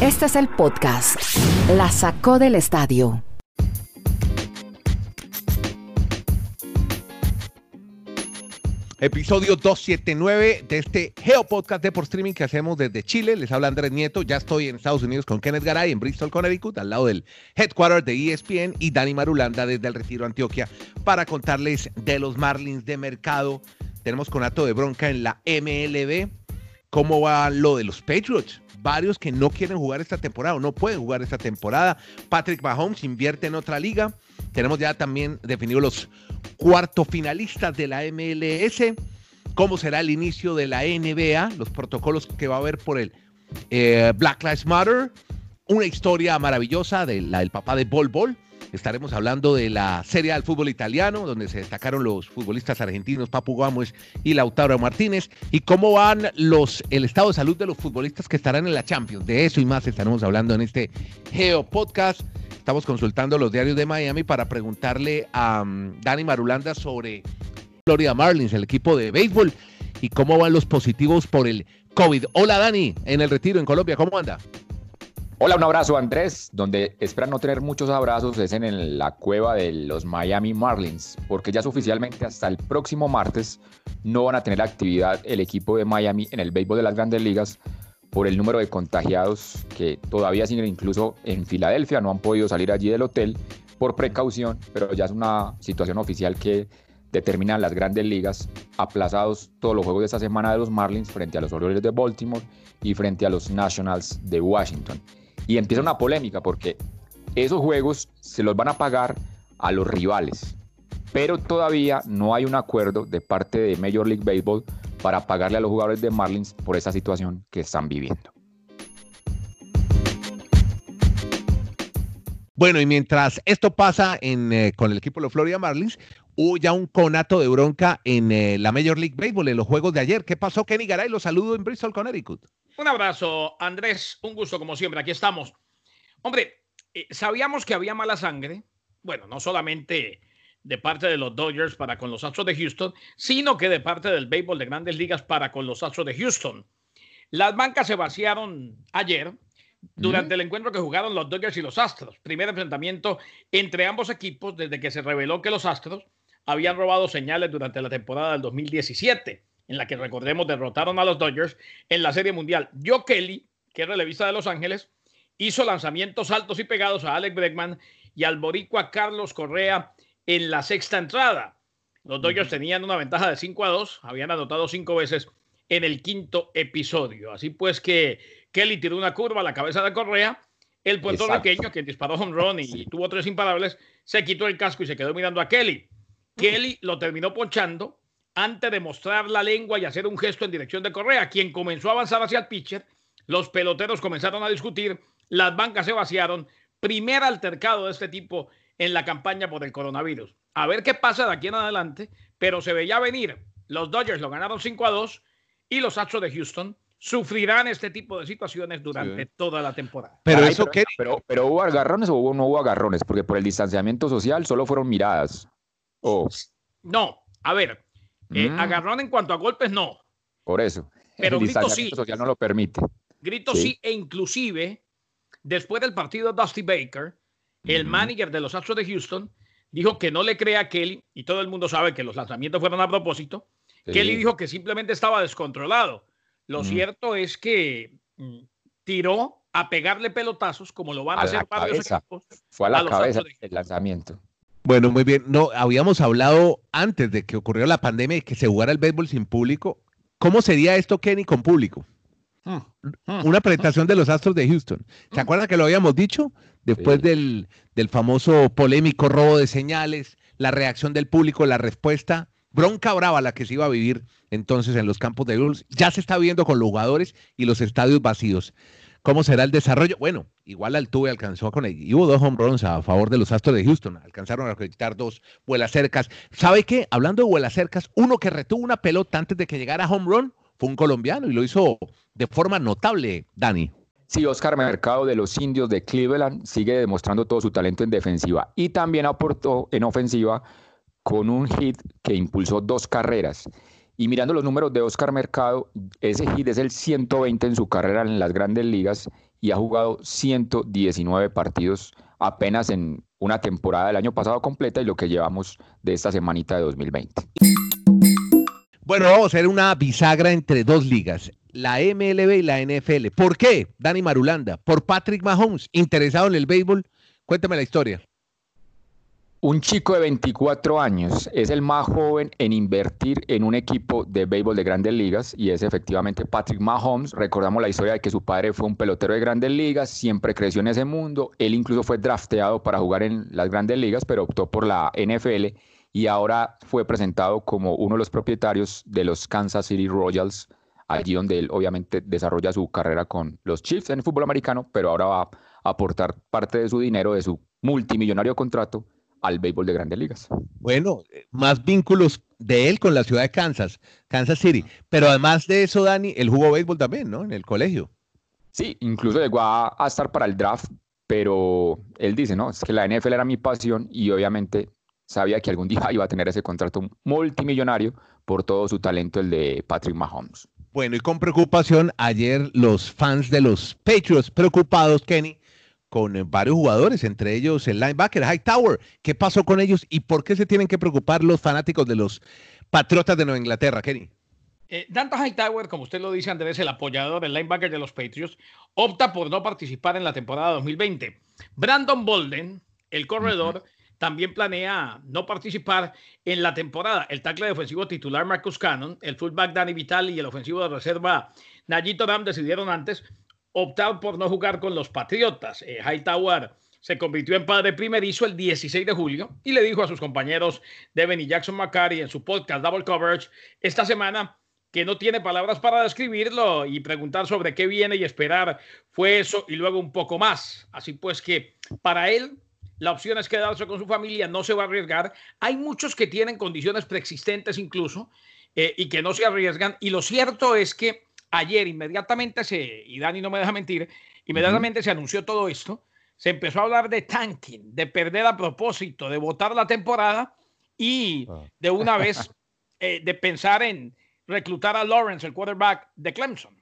Este es el podcast. La sacó del estadio. Episodio 279 de este Geo Podcast de por streaming que hacemos desde Chile. Les habla Andrés Nieto. Ya estoy en Estados Unidos con Kenneth Garay en Bristol, Connecticut, al lado del headquarter de ESPN y Dani Marulanda desde el Retiro Antioquia para contarles de los Marlins de mercado. Tenemos conato de bronca en la MLB. ¿Cómo va lo de los Patriots? Varios que no quieren jugar esta temporada o no pueden jugar esta temporada. Patrick Mahomes invierte en otra liga. Tenemos ya también definidos los cuarto finalistas de la MLS, cómo será el inicio de la NBA, los protocolos que va a haber por el eh, Black Lives Matter, una historia maravillosa de la del papá de Bol Bol. Estaremos hablando de la Serie del fútbol italiano, donde se destacaron los futbolistas argentinos Papu Gómez y Lautaro Martínez, y cómo van los el estado de salud de los futbolistas que estarán en la Champions. De eso y más estaremos hablando en este Geo Podcast. Estamos consultando los diarios de Miami para preguntarle a um, Dani Marulanda sobre Florida Marlins, el equipo de béisbol, y cómo van los positivos por el COVID. Hola Dani, en el retiro en Colombia, ¿cómo anda? Hola, un abrazo Andrés, donde esperan no tener muchos abrazos es en la cueva de los Miami Marlins, porque ya es oficialmente hasta el próximo martes no van a tener actividad el equipo de Miami en el béisbol de las grandes ligas por el número de contagiados que todavía siguen incluso en Filadelfia, no han podido salir allí del hotel por precaución, pero ya es una situación oficial que determina las grandes ligas, aplazados todos los juegos de esta semana de los Marlins frente a los Orioles de Baltimore y frente a los Nationals de Washington. Y empieza una polémica porque esos juegos se los van a pagar a los rivales, pero todavía no hay un acuerdo de parte de Major League Baseball para pagarle a los jugadores de Marlins por esa situación que están viviendo. Bueno, y mientras esto pasa en, eh, con el equipo de los Florida Marlins, hubo ya un conato de bronca en eh, la Major League Baseball, en los juegos de ayer. ¿Qué pasó, Kenny Garay? Lo saludo en Bristol, Connecticut. Un abrazo, Andrés. Un gusto, como siempre. Aquí estamos. Hombre, eh, sabíamos que había mala sangre. Bueno, no solamente de parte de los Dodgers para con los Astros de Houston, sino que de parte del béisbol de grandes ligas para con los Astros de Houston. Las bancas se vaciaron ayer durante el encuentro que jugaron los Dodgers y los Astros. Primer enfrentamiento entre ambos equipos desde que se reveló que los Astros habían robado señales durante la temporada del 2017, en la que recordemos derrotaron a los Dodgers en la Serie Mundial. Joe Kelly, que es relevista de Los Ángeles, hizo lanzamientos altos y pegados a Alex Bregman y al boricua Carlos Correa en la sexta entrada. Los Dodgers tenían una ventaja de 5 a 2, habían anotado cinco veces en el quinto episodio. Así pues que Kelly tiró una curva a la cabeza de Correa. El puertorriqueño, que disparó home run y tuvo tres imparables, se quitó el casco y se quedó mirando a Kelly. Kelly lo terminó ponchando antes de mostrar la lengua y hacer un gesto en dirección de Correa, quien comenzó a avanzar hacia el pitcher. Los peloteros comenzaron a discutir, las bancas se vaciaron. Primer altercado de este tipo en la campaña por el coronavirus. A ver qué pasa de aquí en adelante, pero se veía venir. Los Dodgers lo ganaron 5 a 2 y los Astros de Houston sufrirán este tipo de situaciones durante toda la temporada. Pero eso pero, pero, hubo agarrones o no hubo agarrones, porque por el distanciamiento social solo fueron miradas. No, a ver, eh, mm. agarrón en cuanto a golpes no. Por eso. Pero el distanciamiento social no lo permite. Grito sí. sí, e inclusive después del partido Dusty Baker el manager de los Astros de Houston dijo que no le crea a Kelly, y todo el mundo sabe que los lanzamientos fueron a propósito. Kelly dijo que simplemente estaba descontrolado. Lo cierto es que mm, tiró a pegarle pelotazos, como lo van a, hacer varios equipos. Fue a la cabeza el lanzamiento. Bueno, muy bien. No, habíamos hablado antes de que ocurrió la pandemia y que se jugara el béisbol sin público. ¿Cómo sería esto, Kenny, con público? Hmm, hmm. Una presentación de los Astros de Houston. ¿Se acuerdan que lo habíamos dicho? Después del, del, famoso polémico robo de señales, la reacción del público, la respuesta, bronca brava la que se iba a vivir entonces en los campos de Bulls. Ya se está viendo con los jugadores y los estadios vacíos. ¿Cómo será el desarrollo? Bueno, igual Altuve alcanzó con. Y hubo dos home runs a favor de los Astros de Houston. Alcanzaron a acreditar dos vuelas cercas. ¿Sabe qué? Hablando de vuelas cercas, uno que retuvo una pelota antes de que llegara home run fue un colombiano y lo hizo de forma notable, Dani. Sí, Oscar Mercado de los Indios de Cleveland sigue demostrando todo su talento en defensiva y también aportó en ofensiva con un hit que impulsó dos carreras. Y mirando los números de Oscar Mercado, ese hit es el 120 en su carrera en las grandes ligas y ha jugado 119 partidos apenas en una temporada del año pasado completa y lo que llevamos de esta semanita de 2020. Bueno, vamos a hacer una bisagra entre dos ligas, la MLB y la NFL. ¿Por qué, Dani Marulanda? Por Patrick Mahomes, interesado en el béisbol. Cuéntame la historia. Un chico de 24 años es el más joven en invertir en un equipo de béisbol de grandes ligas y es efectivamente Patrick Mahomes. Recordamos la historia de que su padre fue un pelotero de grandes ligas, siempre creció en ese mundo. Él incluso fue drafteado para jugar en las grandes ligas, pero optó por la NFL y ahora fue presentado como uno de los propietarios de los Kansas City Royals, allí donde él obviamente desarrolla su carrera con los Chiefs en el fútbol americano, pero ahora va a aportar parte de su dinero, de su multimillonario contrato al béisbol de grandes ligas. Bueno, más vínculos de él con la ciudad de Kansas, Kansas City. Pero además de eso, Dani, él jugó béisbol también, ¿no? En el colegio. Sí, incluso llegó a, estar para el draft, pero él dice, no, es que la NFL era mi pasión y obviamente sabía que algún día iba a tener ese contrato multimillonario por todo su talento, el de Patrick Mahomes. Bueno, y con preocupación, ayer los fans de los Patriots preocupados, Kenny, con eh, varios jugadores, entre ellos el linebacker Hightower. ¿Qué pasó con ellos y por qué se tienen que preocupar los fanáticos de los Patriotas de Nueva Inglaterra, Kenny? Eh, Dante Hightower, como usted lo dice, Andrés, el apoyador, el linebacker de los Patriots, opta por no participar en la temporada 2020. Brandon Bolden, el corredor, también planea no participar en la temporada. El tackle defensivo titular Marcus Cannon, el fullback Danny Vital y el ofensivo de reserva Najito Ram decidieron antes optar por no jugar con los Patriotas. Eh, Hightower se convirtió en padre primerizo el 16 de julio y le dijo a sus compañeros Devin y Jackson McCarty en su podcast Double Coverage esta semana que no tiene palabras para describirlo y preguntar sobre qué viene y esperar fue eso y luego un poco más. Así pues que para él la opción es quedarse con su familia, no se va a arriesgar. Hay muchos que tienen condiciones preexistentes incluso eh, y que no se arriesgan y lo cierto es que ayer inmediatamente se, y Dani no me deja mentir, inmediatamente se anunció todo esto, se empezó a hablar de tanking, de perder a propósito, de votar la temporada y ah. de una vez eh, de pensar en reclutar a Lawrence, el quarterback de Clemson.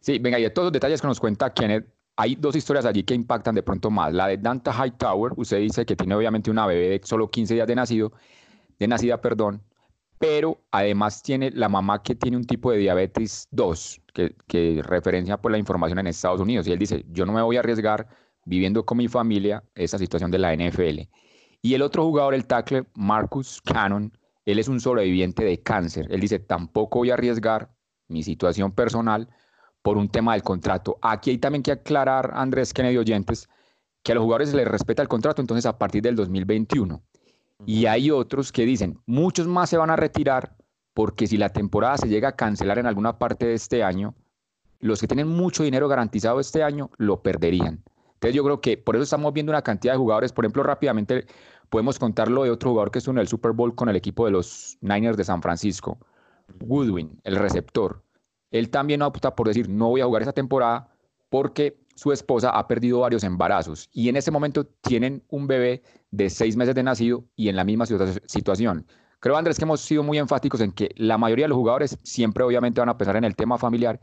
Sí, venga, y de todos los detalles que nos cuenta Kenneth, hay dos historias allí que impactan de pronto más. La de Dante Hightower, usted dice que tiene obviamente una bebé de solo 15 días de nacido, de nacida, perdón, pero además tiene la mamá que tiene un tipo de diabetes 2, que, referencia por la información en Estados Unidos. Y él dice, yo no me voy a arriesgar viviendo con mi familia esa situación de la NFL. Y el otro jugador, el tackle, Marcus Cannon, él es un sobreviviente de cáncer. Él dice, tampoco voy a arriesgar mi situación personal por un tema del contrato. Aquí hay también que aclarar, Andrés Kennedy oyentes, que a los jugadores se les respeta el contrato, entonces a partir del 2021. Y hay otros que dicen, muchos más se van a retirar porque si la temporada se llega a cancelar en alguna parte de este año, los que tienen mucho dinero garantizado este año lo perderían. Entonces yo creo que por eso estamos viendo una cantidad de jugadores, por ejemplo, rápidamente podemos contarlo de otro jugador que estuvo en el Super Bowl con el equipo de los Niners de San Francisco, Goodwin, el receptor. Él también opta por decir, no voy a jugar esa temporada porque su esposa ha perdido varios embarazos y en ese momento tienen un bebé de seis meses de nacido y en la misma situación. Creo, Andrés, que hemos sido muy enfáticos en que la mayoría de los jugadores siempre obviamente van a pensar en el tema familiar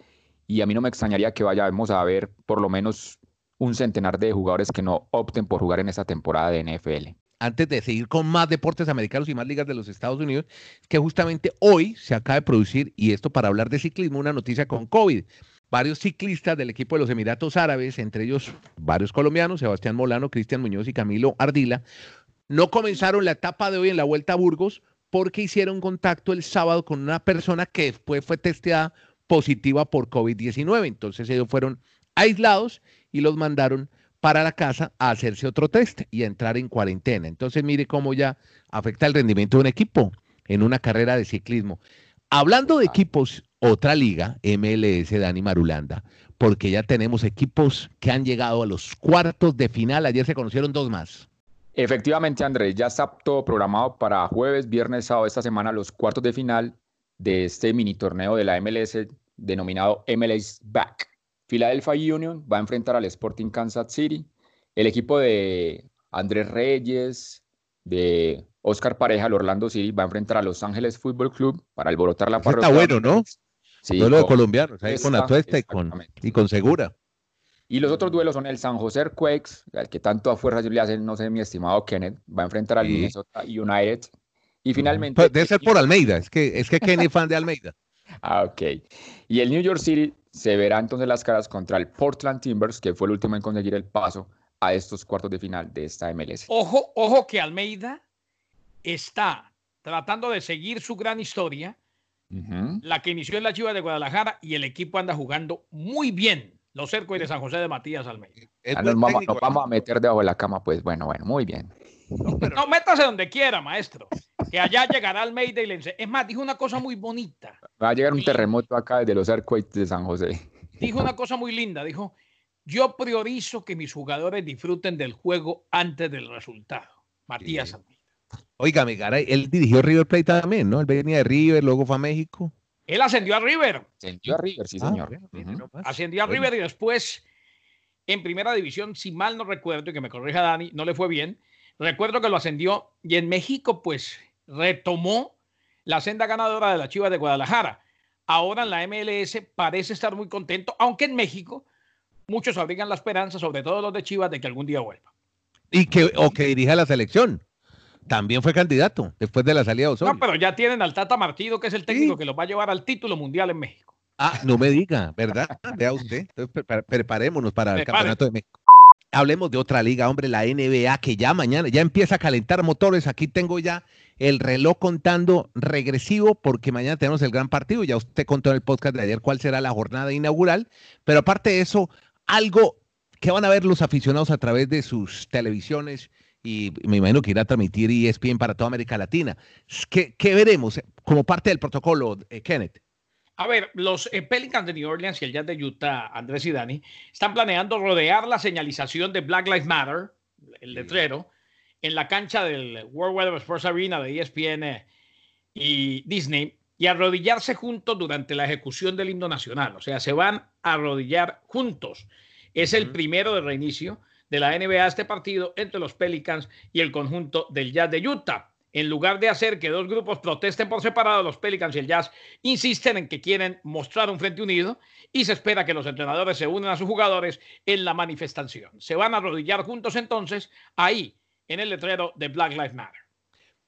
y a mí no me extrañaría que vayamos a ver por lo menos un centenar de jugadores que no opten por jugar en esta temporada de NFL. Antes de seguir con más deportes americanos y más ligas de los Estados Unidos, que justamente hoy se acaba de producir, y esto para hablar de ciclismo, una noticia con COVID varios ciclistas del equipo de los Emiratos Árabes, entre ellos varios colombianos, Sebastián Molano, Cristian Muñoz y Camilo Ardila, no comenzaron la etapa de hoy en la Vuelta a Burgos porque hicieron contacto el sábado con una persona que después fue testeada positiva por COVID-19. Entonces ellos fueron aislados y los mandaron para la casa a hacerse otro test y a entrar en cuarentena. Entonces mire cómo ya afecta el rendimiento de un equipo en una carrera de ciclismo. Hablando de equipos, otra liga, MLS, Dani Marulanda, porque ya tenemos equipos que han llegado a los cuartos de final. Ayer se conocieron dos más. Efectivamente, Andrés, ya está todo programado para jueves, viernes, sábado esta semana los cuartos de final de este mini torneo de la MLS denominado MLS Back. Philadelphia Union va a enfrentar al Sporting Kansas City. El equipo de Andrés Reyes, de Oscar Pareja, el Orlando City, va a enfrentar a Los Ángeles Fútbol Club para alborotar la Ese está parroquia. bueno, ¿no? Sí, Duelo de con- colombianos, ahí con Esta, Atuesta y con, y con Segura. Y los otros duelos son el San José Earthquakes, al que tanto a fuerza le hacen, no sé, mi estimado Kenneth, va a enfrentar al Sí. Minnesota United. Y finalmente. Pues debe ser por Almeida, es que, es que Kenny es fan de Almeida. Ah, ok. Y el New York City se verá entonces las caras contra el Portland Timbers, que fue el último en conseguir el paso a estos cuartos de final de esta MLS. Ojo, ojo que Almeida está tratando de seguir su gran historia, La que inició en la Chivas de Guadalajara y el equipo anda jugando muy bien. Los cercos de San José de Matías Almeida. Ya buen nos, vamos, técnico, nos vamos a meter debajo de la cama, pues bueno, bueno, muy bien. No, métase donde quiera, maestro. Que allá llegará Almeida y le Es más, dijo una cosa muy bonita. Va a llegar un terremoto acá desde los Earthquakes de San José. Dijo una cosa muy linda. Dijo, yo priorizo que mis jugadores disfruten del juego antes del resultado. Matías Sí. Almeida. Óigame, Garay, él dirigió River Plate también, ¿no? Él venía de River, luego fue a México. Él ascendió a River. Sentió a River, sí, Ah, señor. Ascendió a Bueno. River y después en primera división, si mal no recuerdo, y que me corrija Dani, no le fue bien. Recuerdo que lo ascendió y en México, pues retomó la senda ganadora de la Chivas de Guadalajara. Ahora en la MLS parece estar muy contento, aunque en México muchos abrigan la esperanza, sobre todo los de Chivas, de que algún día vuelva. Y que, o que dirija la selección. También fue candidato después de la salida de Osorio. No, pero ya tienen al Tata Martino, que es el técnico Sí. que los va a llevar al título mundial en México. Ah, no me diga, ¿verdad? Vea usted. Entonces, pre- preparémonos para el. Campeonato de México. Hablemos de otra liga, hombre, la NBA, que ya mañana ya empieza a calentar motores. Aquí tengo ya el reloj contando regresivo porque mañana tenemos el gran partido. Ya usted contó en el podcast de ayer cuál será la jornada inaugural. Pero aparte de eso, algo que van a ver los aficionados a través de sus televisiones y me imagino que irá a transmitir ESPN para toda América Latina. ¿Qué, qué veremos como parte del protocolo, eh, Kenneth? A ver, los eh, Pelicans de New Orleans y el Jazz de Utah, Andrés y Dani, están planeando rodear la señalización de Black Lives Matter, el letrero, en la cancha del World Weather Sports Arena de ESPN eh, y Disney y arrodillarse juntos durante la ejecución del himno nacional. O sea, se van a arrodillar juntos. Es el primero de reinicio de la NBA este partido entre los Pelicans y el conjunto del Jazz de Utah. En lugar de hacer que dos grupos protesten por separado, los Pelicans y el Jazz insisten en que quieren mostrar un frente unido y se espera que los entrenadores se unan a sus jugadores en la manifestación. Se van a arrodillar juntos entonces ahí, en el letrero de Black Lives Matter.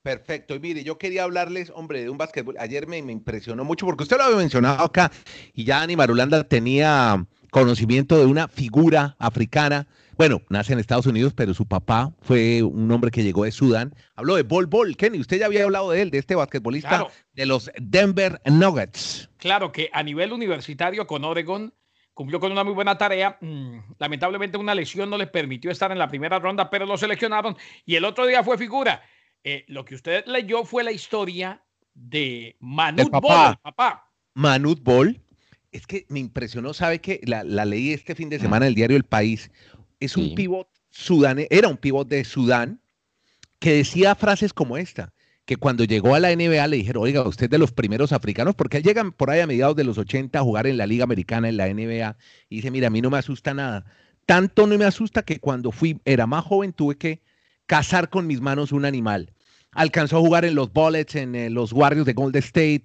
Perfecto. Y mire, yo quería hablarles, hombre, de un básquetbol. Ayer me, me impresionó mucho porque usted lo había mencionado acá y ya Dani Marulanda tenía conocimiento de una figura africana. Bueno, nace en Estados Unidos, pero su papá fue un hombre que llegó de Sudán. Habló de Bol Bol. Kenny, usted ya había hablado de él, de este basquetbolista Claro. de los Denver Nuggets. Claro que a nivel universitario con Oregon cumplió con una muy buena tarea. Mm, lamentablemente una lesión no les permitió estar en la primera ronda, pero lo seleccionaron y el otro día fue figura. Eh, lo que usted leyó fue la historia de Manute papá. Bol, el papá. Manut Bol. Es que me impresionó, ¿sabe que la, la leí este fin de semana en el diario El País. Es un Sí. pivot sudane, era un pivot de Sudán que decía frases como esta, que cuando llegó a la NBA le dijeron, oiga, usted es de los primeros africanos, porque él llega por ahí a mediados de los 80 a jugar en la Liga Americana, en la NBA, y dice, mira, a mí no me asusta nada. Tanto no me asusta que cuando fui, era más joven, tuve que cazar con mis manos un animal. Alcanzó a jugar en los Bullets, en eh, los Warriors de Golden State,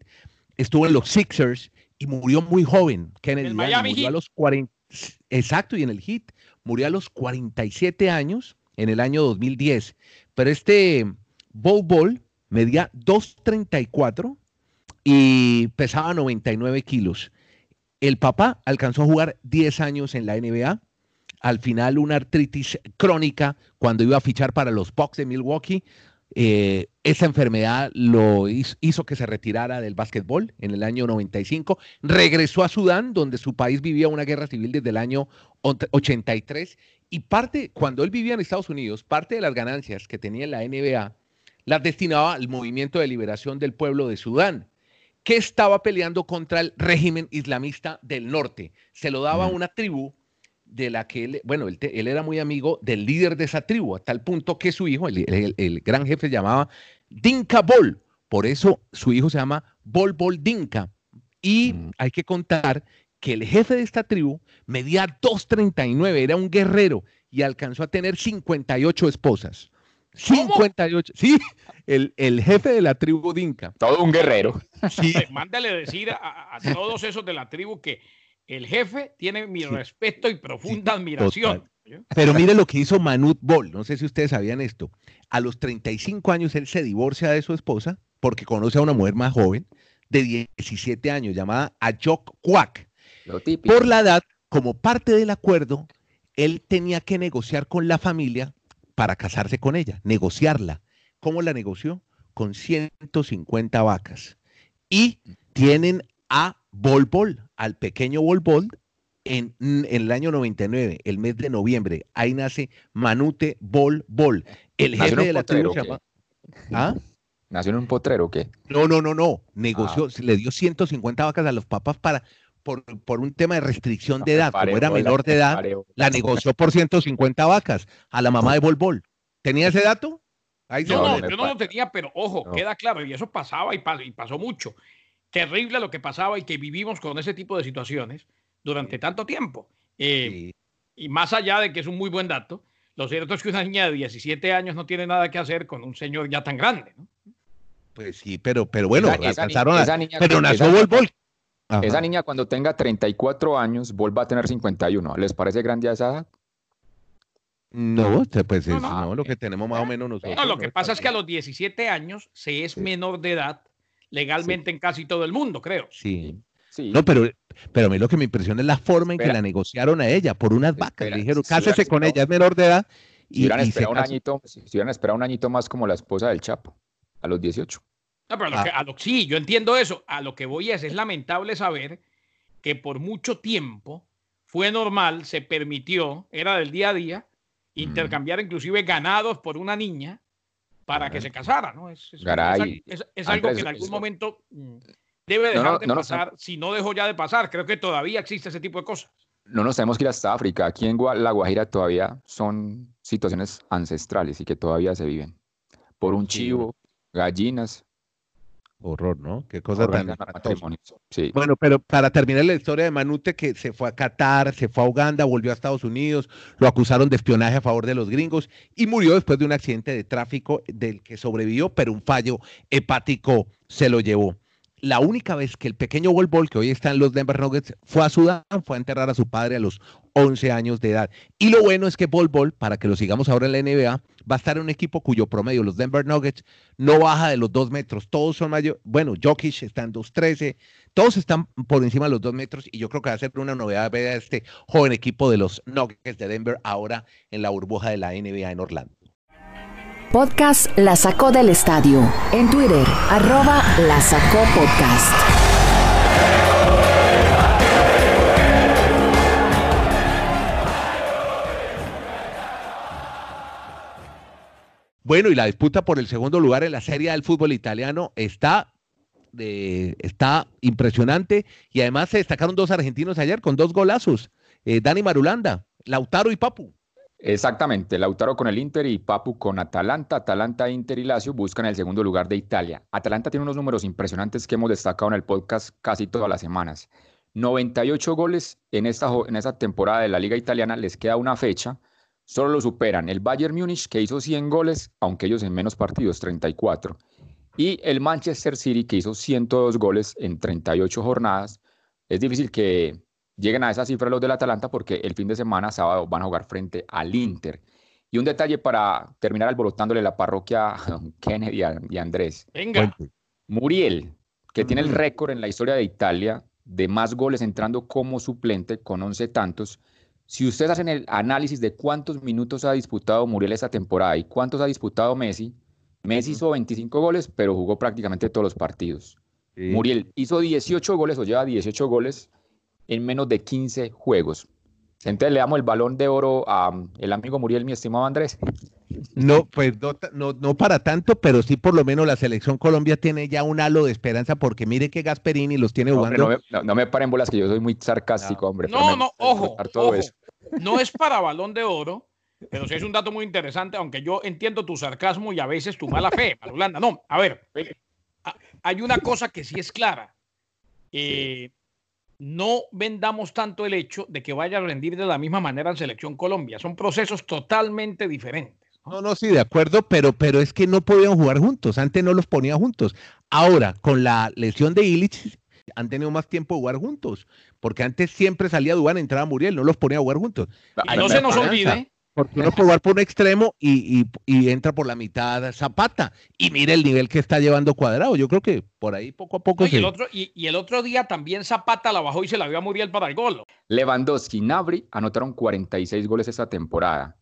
estuvo en los Sixers y murió muy joven. Kennedy el Miami murió a los 40, exacto, y en el Heat murió a los 47 años en el año 2010. Pero este Bol Bol medía 2.34 y pesaba 99 kilos. El papá alcanzó a jugar 10 años en la NBA. Al final una artritis crónica cuando iba a fichar para los Bucks de Milwaukee. Eh, esa enfermedad lo hizo, hizo, que se retirara del básquetbol en el año 95. Regresó a Sudán, donde su país vivía una guerra civil desde el año 83. Y parte, cuando él vivía en Estados Unidos, parte de las ganancias que tenía en la NBA las destinaba al movimiento de liberación del pueblo de Sudán, que estaba peleando contra el régimen islamista del norte. Se lo daba a una tribu de la que él, bueno, él, él, era muy amigo del líder de esa tribu, a tal punto que su hijo, el, el, el gran jefe, se llamaba Dinka Bol. Por eso su hijo se llama Bol Bol Dinka. Y mm. hay que contar que el jefe de esta tribu medía 2.39, era un guerrero y alcanzó a tener 58 esposas. 58. Sí, el, el, jefe de la tribu Dinka. Todo un guerrero. Sí. Mándale decir a, a, todos esos de la tribu que el jefe tiene mi respeto y profunda sí, admiración. Total. Pero mire lo que hizo Manut Bol. No sé si ustedes sabían esto. A los 35 años él se divorcia de su esposa porque conoce a una mujer más joven de 17 años llamada Ayok Kwak. Por la edad, como parte del acuerdo, él tenía que negociar con la familia para casarse con ella, negociarla. ¿Cómo la negoció? Con 150 vacas. Y tienen a Bol Bol, al pequeño Bol Bol, en, en, el año 99, el mes de noviembre. Ahí nace Manute Bol Bol. El jefe de la tribu se llama... ¿Ah? ¿Nació en un potrero o qué? No, no, no, no. Negoció, ah. le dio 150 vacas a los papas para, por, por un tema de restricción de edad. Como era menor de edad, la negoció por 150 vacas a la mamá de Bol Bol. ¿Tenía ese dato? Ahí no, no, yo no lo tenía, pero ojo, no. queda claro, y eso pasaba y, pas y pasó mucho. Terrible lo que pasaba y que vivimos con ese tipo de situaciones durante tanto tiempo. Eh, sí. Y más allá de que es un muy buen dato, lo cierto es que una niña de 17 años no tiene nada que hacer con un señor ya tan grande, ¿no? Pues sí, pero, pero bueno, esa, alcanzaron esa a, niña, pero nació esa. Esa niña cuando tenga 34 años vuelva a tener 51. ¿Les parece grande a esa edad? No, pues no, no. no, lo que tenemos más o menos nosotros. No, lo que pasa es que a los 17 años se es sí. menor de edad legalmente sí. en casi todo el mundo, creo. Sí. Sí. No, pero, pero a mí lo que me impresiona es la forma en Espera. que la negociaron a ella por unas vacas. Espera. Le dijeron, cásese si con ella, es menor de edad. Si hubieran, y, esperado un añito, si hubieran esperado un añito más como la esposa del Chapo, a los 18. No, pero a lo que, a lo, sí, yo entiendo eso. A lo que voy es, es lamentable saber que por mucho tiempo fue normal, se permitió, era del día a día, intercambiar mm. inclusive ganados por una niña para que se casara, ¿no? Es, es, Garay, es, es algo que en algún momento mm, debe dejar no, no, de pasar, si no dejó ya de pasar. Creo que todavía existe ese tipo de cosas. No nos tenemos que ir hasta África. Aquí en La Guajira todavía son situaciones ancestrales y que todavía se viven. Por un chivo, gallinas, horror, ¿no? Qué cosa tan sí. Bueno, pero para terminar la historia de Manute, que se fue a Qatar, se fue a Uganda, volvió a Estados Unidos, lo acusaron de espionaje a favor de los gringos y murió después de un accidente de tráfico del que sobrevivió, pero un fallo hepático se lo llevó. La única vez que el pequeño Bol Bol, que hoy está en los Denver Nuggets, fue a Sudán, fue a enterrar a su padre a los 11 años de edad. Y lo bueno es que Bol Bol, para que lo sigamos ahora en la NBA, va a estar en un equipo cuyo promedio, los Denver Nuggets, no baja de los dos metros. Todos son mayores. Bueno, Jokic está en 2.13. Todos están por encima de los dos metros y yo creo que va a ser una novedad ver a este joven equipo de los Nuggets de Denver ahora en la burbuja de la NBA en Orlando. Podcast La Sacó del Estadio. En Twitter, arroba La Sacó Podcast. Bueno, y la disputa por el segundo lugar en la Serie del fútbol italiano está, eh, está impresionante y además se destacaron dos argentinos ayer con dos golazos, eh, Dani Marulanda, Lautaro y Papu. Exactamente, Lautaro con el Inter y Papu con Atalanta. Atalanta, Inter y Lazio buscan el segundo lugar de Italia. Atalanta tiene unos números impresionantes que hemos destacado en el podcast casi todas las semanas. 98 goles en esta, en esta temporada de la Liga Italiana, les queda una fecha. Solo lo superan el Bayern Múnich, que hizo 100 goles, aunque ellos en menos partidos, 34. Y el Manchester City, que hizo 102 goles en 38 jornadas. Es difícil que lleguen a esa cifra los del Atalanta porque el fin de semana, sábado, van a jugar frente al Inter. Y un detalle para terminar alborotándole la parroquia a Kennedy y Andrés. Venga. Muriel, que mm. tiene el récord en la historia de Italia de más goles entrando como suplente con 11 tantos. Si ustedes hacen el análisis de cuántos minutos ha disputado Muriel esta temporada y cuántos ha disputado Messi, Messi hizo 25 goles, pero jugó prácticamente todos los partidos. Sí. Muriel hizo 18 goles o lleva 18 goles en menos de 15 juegos. Entonces le damos el balón de oro a um, el amigo Muriel, mi estimado Andrés. No, pues no, no, no, para tanto, pero sí por lo menos la selección Colombia tiene ya un halo de esperanza porque mire que Gasperini los tiene no, jugando. No me, no, no me, paren bolas que yo soy muy sarcástico, hombre. No, no, ojo, ojo. No es para balón de oro, pero sí es un dato muy interesante, aunque yo entiendo tu sarcasmo y a veces tu mala fe, Marulanda. No, a ver, hay una cosa que sí es clara. Eh, no vendamos tanto el hecho de que vaya a rendir de la misma manera en Selección Colombia. Son procesos totalmente diferentes. No, no, sí, de acuerdo, pero, pero es que no podían jugar juntos. Antes no los ponía juntos. Ahora, con la lesión de Illich, han tenido más tiempo de jugar juntos. Porque antes siempre salía Dubán, entraba Muriel, no los ponía a jugar juntos. Y no se nos olvide porque uno puede jugar por un extremo y, entra por la mitad Zapata. Y mire el nivel que está llevando Cuadrado. Yo creo que por ahí poco a poco. y, el otro, y, el otro día también Zapata la bajó y se la vio a Muriel para el gol. Lewandowski y Nabri anotaron 46 goles esta temporada.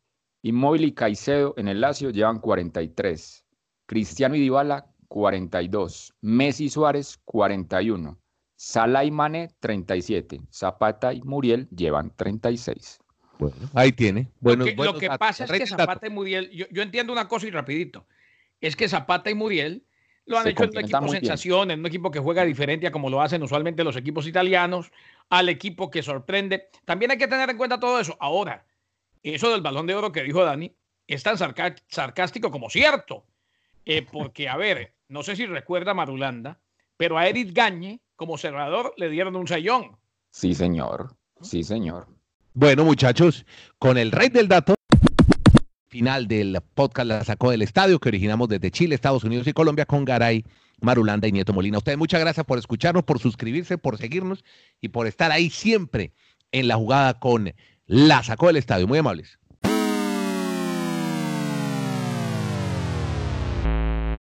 Inmóvil y Caicedo en el Lazio llevan 43. Cristiano y Dybala 42. Messi y Suárez 41. Salah y Mane 37. Zapata y Muriel llevan 36. Bueno, ahí tiene. Bueno, lo que, pasa es que Zapata y Muriel, yo, entiendo una cosa y rapidito, es que Zapata y Muriel lo han hecho en un equipo sensación, en un equipo que juega diferente a como lo hacen usualmente los equipos italianos, al equipo que sorprende. También hay que tener en cuenta todo eso. Ahora, eso del balón de oro que dijo Dani es tan sarcástico como cierto. Eh, porque, a ver, no sé si recuerda Marulanda, pero a Eric Gagne, como cerrador, le dieron un sayón. Sí, señor. Sí, señor. Bueno, muchachos, con el rey del dato, final del podcast la sacó del estadio que originamos desde Chile, Estados Unidos y Colombia con Garay, Marulanda y Nieto Molina. ustedes muchas gracias por escucharnos, por suscribirse, por seguirnos y por estar ahí siempre en la jugada con la sacó del estadio. Muy amables.